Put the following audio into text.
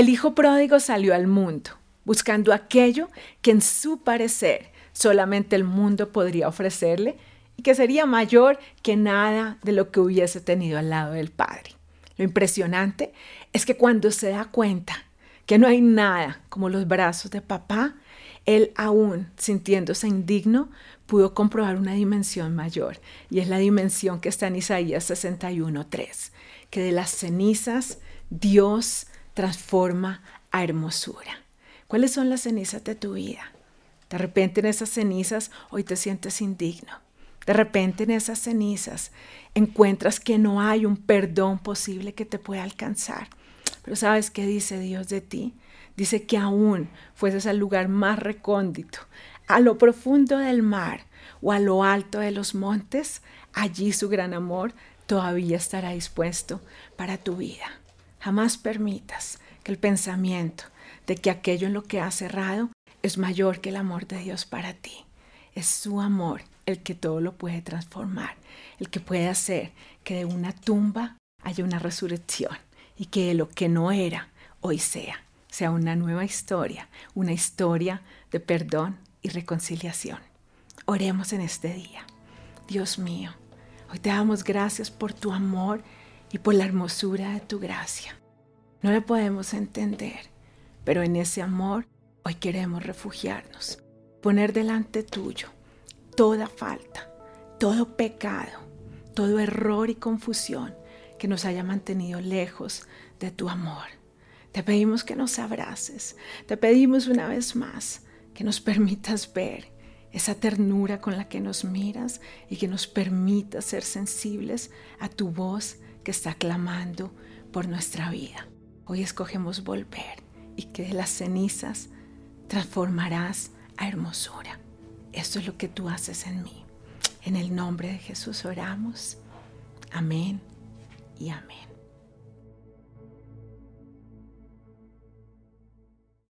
El hijo pródigo salió al mundo buscando aquello que en su parecer solamente el mundo podría ofrecerle y que sería mayor que nada de lo que hubiese tenido al lado del Padre. Lo impresionante es que cuando se da cuenta que no hay nada como los brazos de papá, él aún sintiéndose indigno pudo comprobar una dimensión mayor y es la dimensión que está en Isaías 61.3, que de las cenizas Dios transforma a hermosura. ¿Cuáles son las cenizas de tu vida? De repente en esas cenizas hoy te sientes indigno. De repente en esas cenizas encuentras que no hay un perdón posible que te pueda alcanzar. Pero ¿sabes qué dice Dios de ti? Dice que aún fueses al lugar más recóndito, a lo profundo del mar o a lo alto de los montes, allí su gran amor todavía estará dispuesto para tu vida. Jamás permitas que el pensamiento de que aquello en lo que has cerrado es mayor que el amor de Dios para ti. Es su amor el que todo lo puede transformar, el que puede hacer que de una tumba haya una resurrección y que lo que no era hoy sea sea una nueva historia, una historia de perdón y reconciliación. Oremos en este día. Dios mío, hoy te damos gracias por tu amor y por la hermosura de tu gracia. No la podemos entender, pero en ese amor hoy queremos refugiarnos, poner delante tuyo toda falta, todo pecado, todo error y confusión que nos haya mantenido lejos de tu amor. Te pedimos que nos abraces. Te pedimos una vez más que nos permitas ver esa ternura con la que nos miras y que nos permitas ser sensibles a tu voz que está clamando por nuestra vida. Hoy escogemos volver y que de las cenizas transformarás a hermosura. Esto es lo que tú haces en mí. En el nombre de Jesús oramos. Amén y amén.